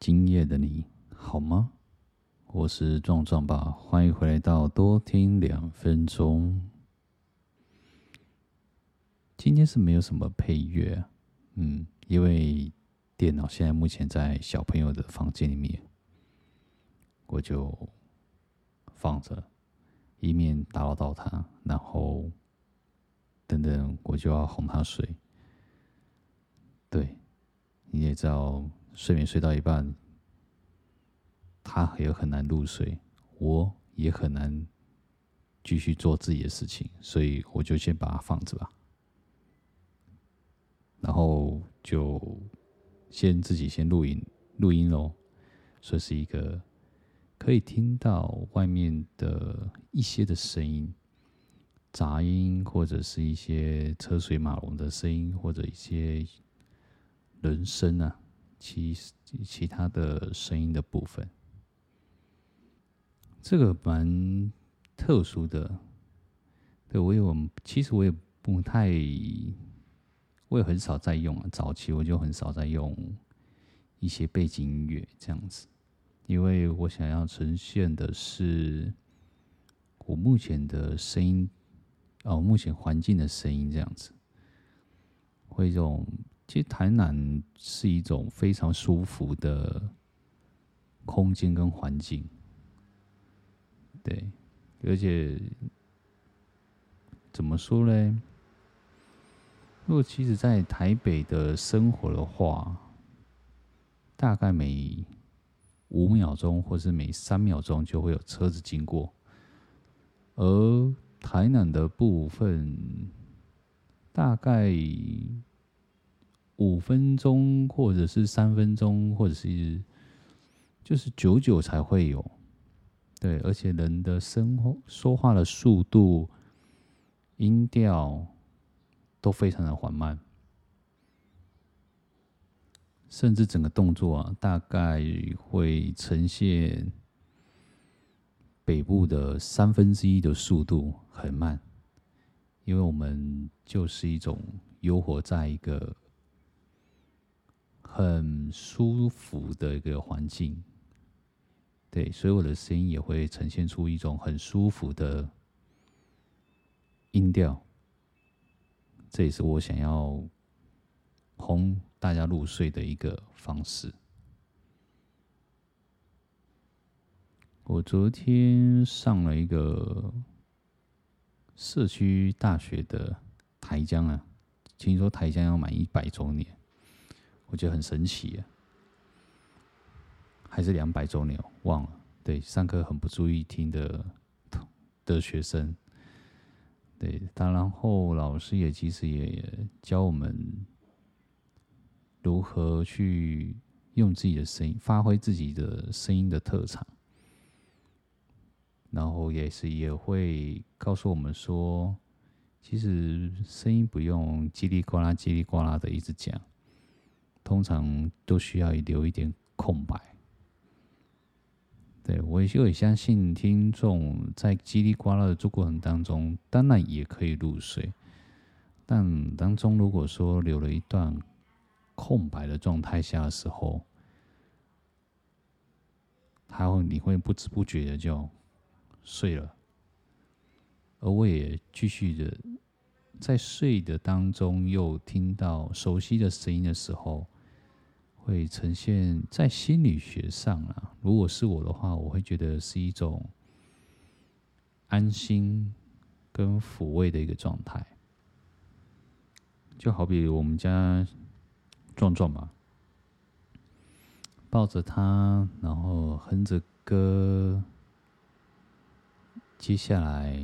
今夜的你好吗？我是壮壮爸，欢迎回来到多听两分钟。今天是没有什么配乐，嗯，因为电脑现在目前在小朋友的房间里面，我就放着，以免打扰到他，然后等等我就要哄他睡。对，你也知道。睡眠睡到一半，他也很难入睡，我也很难继续做自己的事情，所以我就先把它放着吧。然后就先自己先录音录音喽，所以是一个可以听到外面的一些的声音，杂音或者是一些车水马龙的声音，或者一些人声啊。其其他的声音的部分，这个蛮特殊的。对，我有，其实我也不太，我也很少在用啊。早期我就很少在用一些背景音乐这样子，因为我想要呈现的是我目前的声音，哦，目前环境的声音这样子，会用。其实台南是一种非常舒服的空间跟环境，对，而且怎么说呢？如果其实，在台北的生活的话，大概每五秒钟或是每三秒钟就会有车子经过，而台南的部分大概。五分钟，或者是三分钟，或者是就是久久才会有，对，而且人的声说话的速度、音调都非常的缓慢，甚至整个动作啊，大概会呈现北部的三分之一的速度，很慢，因为我们就是一种游活在一个。很舒服的一个环境，对，所以我的声音也会呈现出一种很舒服的音调。这也是我想要哄大家入睡的一个方式。我昨天上了一个社区大学的台江啊，听说台江要满一百周年。我觉得很神奇啊，还是两百周年，忘了。对，上课很不注意听的的学生，对，当然后老师也其实也教我们如何去用自己的声音，发挥自己的声音的特长，然后也是也会告诉我们说，其实声音不用叽里呱啦、叽里呱啦的一直讲。通常都需要留一点空白。对，我就也相信听众在叽里呱啦的做过程当中，当然也可以入睡。但当中如果说留了一段空白的状态下的时候，他会你会不知不觉的就睡了，而我也继续的在睡的当中又听到熟悉的声音的时候。会呈现在心理学上啊，如果是我的话，我会觉得是一种安心跟抚慰的一个状态。就好比我们家壮壮嘛，抱着他，然后哼着歌，接下来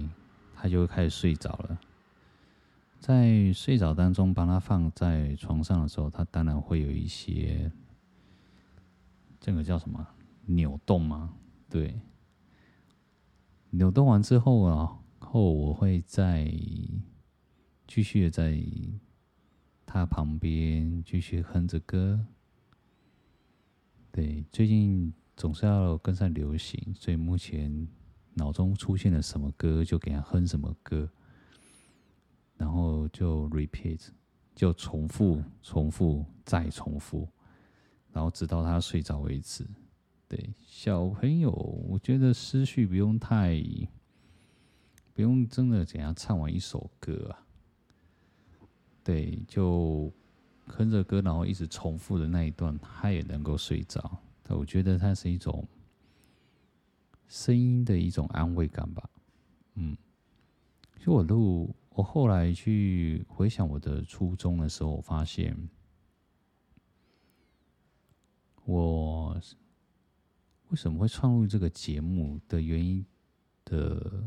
他就会开始睡着了。在睡着当中，把它放在床上的时候，它当然会有一些，这个叫什么扭动吗？对，扭动完之后啊，后我会再继续在他旁边继续哼着歌。对，最近总是要跟上流行，所以目前脑中出现了什么歌，就给他哼什么歌。然后就 repeat，就重复、重复再重复，然后直到他睡着为止。对，小朋友，我觉得思绪不用太，不用真的怎样唱完一首歌啊。对，就哼着歌，然后一直重复的那一段，他也能够睡着。我觉得它是一种声音的一种安慰感吧。嗯，就我录，我后来去回想我的初衷的时候，我发现我为什么会创录这个节目的原因的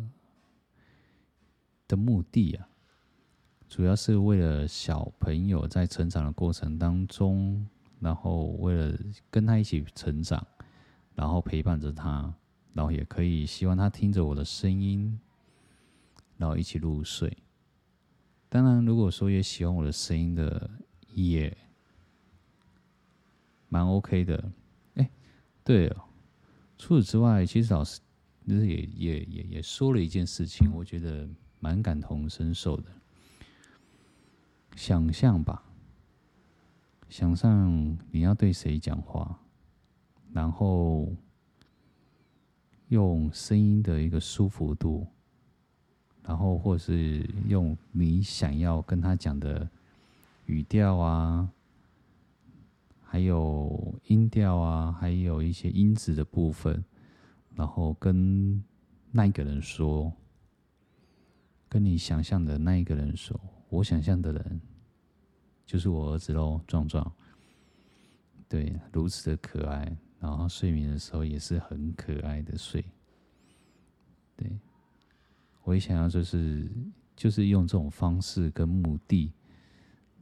的目的啊。主要是为了小朋友在成长的过程当中，然后为了跟他一起成长，然后陪伴着他，然后也可以希望他听着我的声音，然后一起入睡。当然，如果说也喜欢我的声音的，也蛮 OK 的。哎，对哦，除此之外，其实老师就是也也也也说了一件事情，我觉得蛮感同身受的。想象吧，想象你要对谁讲话，然后用声音的一个舒服度，然后或是用你想要跟他讲的语调啊，还有音调啊，还有一些音质的部分，然后跟那一个人说，跟你想象的那一个人说。我想象的人就是我儿子喽，壮壮。对，如此的可爱，然后睡眠的时候也是很可爱的睡。对，我也想要就是就是用这种方式跟目的，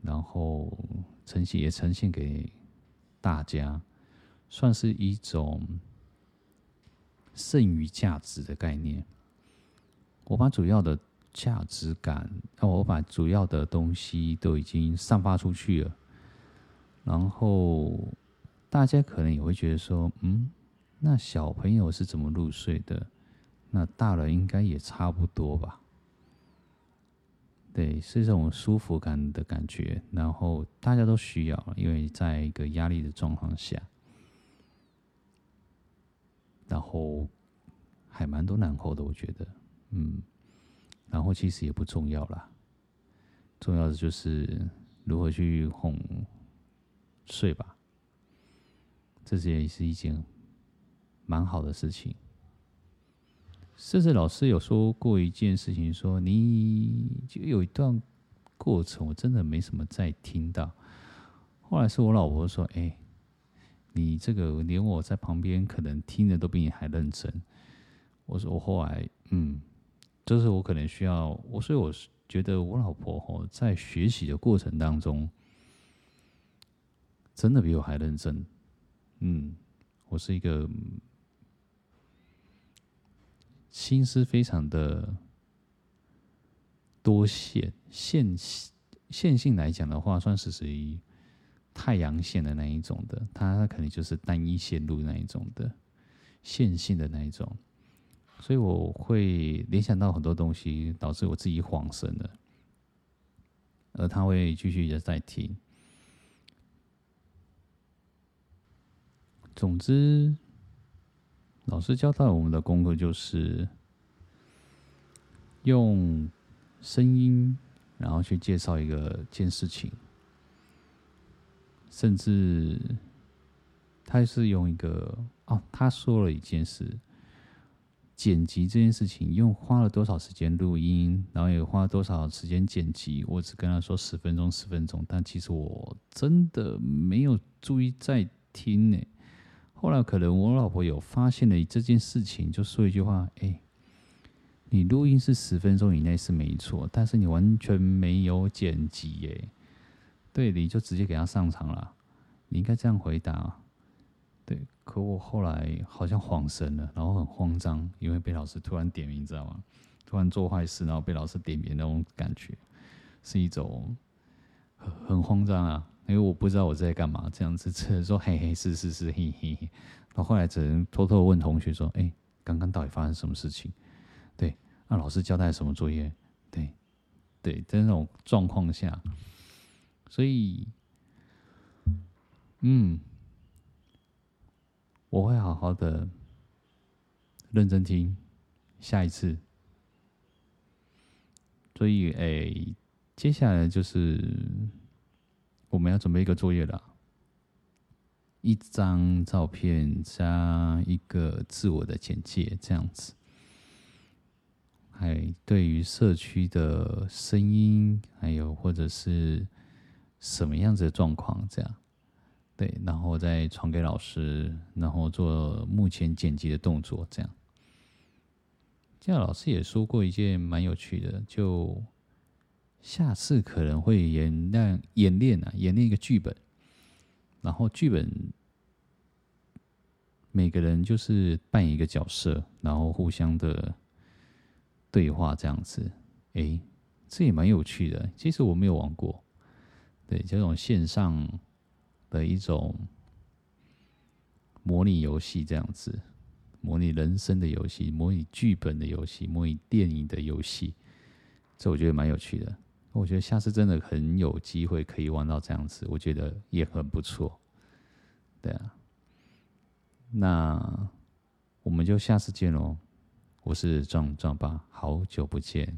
然后呈现也呈现给大家，算是一种剩余价值的概念。我把主要的。价值感，那我把主要的东西都已经散发出去了，然后大家可能也会觉得说，嗯，那小朋友是怎么入睡的？那大人应该也差不多吧？对，是这种舒服感的感觉，然后大家都需要，因为在一个压力的状况下，然后还蛮多难后的，我觉得，嗯。然后其实也不重要啦，重要的就是如何去哄睡吧。这也是一件蛮好的事情。甚至老师有说过一件事情，说你就有一段过程，我真的没什么再听到。后来是我老婆说：“哎，你这个连我在旁边可能听的都比你还认真。”我说：“我后来嗯。”就是我可能需要我，所以我觉得我老婆哦在学习的过程当中，真的比我还认真。嗯，我是一个心思非常的多线线线性来讲的话，算是属于太阳线的那一种的，它它肯定就是单一线路那一种的线性的那一种。所以我会联想到很多东西，导致我自己恍神了，而他会继续的在听。总之，老师交代我们的功课就是用声音，然后去介绍一个件事情，甚至他是用一个哦，他说了一件事。剪辑这件事情，用花了多少时间录音，然后也花了多少时间剪辑。我只跟他说十分钟，十分钟，但其实我真的没有注意在听呢。后来可能我老婆有发现了这件事情，就说一句话：“哎，你录音是十分钟以内是没错，但是你完全没有剪辑耶。”对，你就直接给他上场了。你应该这样回答。对，可我后来好像恍神了，然后很慌张，因为被老师突然点名，知道吗？突然做坏事，然后被老师点名那种感觉，是一种很很慌张啊，因为我不知道我在干嘛，这样子只能说嘿嘿，是是是，嘿嘿嘿。然后后来只能偷偷问同学说，哎，刚刚到底发生什么事情？对，那老师交代什么作业？对，对，在那种状况下，所以，嗯。我会好好的认真听，下一次。所以，哎，接下来就是我们要准备一个作业了，一张照片加一个自我的简介，这样子。还对于社区的声音，还有或者是什么样子的状况，这样，对，然后再传给老师，然后做目前剪辑的动作，这样。这样老师也说过一件蛮有趣的，就下次可能会演练演练啊，演练一个剧本，然后剧本每个人就是扮演一个角色，然后互相的。对话这样子，哎，这也蛮有趣的。其实我没有玩过，对这种线上的一种模拟游戏，这样子，模拟人生的游戏，模拟剧本的游戏，模拟电影的游戏，这我觉得蛮有趣的。我觉得下次真的很有机会可以玩到这样子，我觉得也很不错。对啊，那我们就下次见喽。我是壮壮爸，好久不见。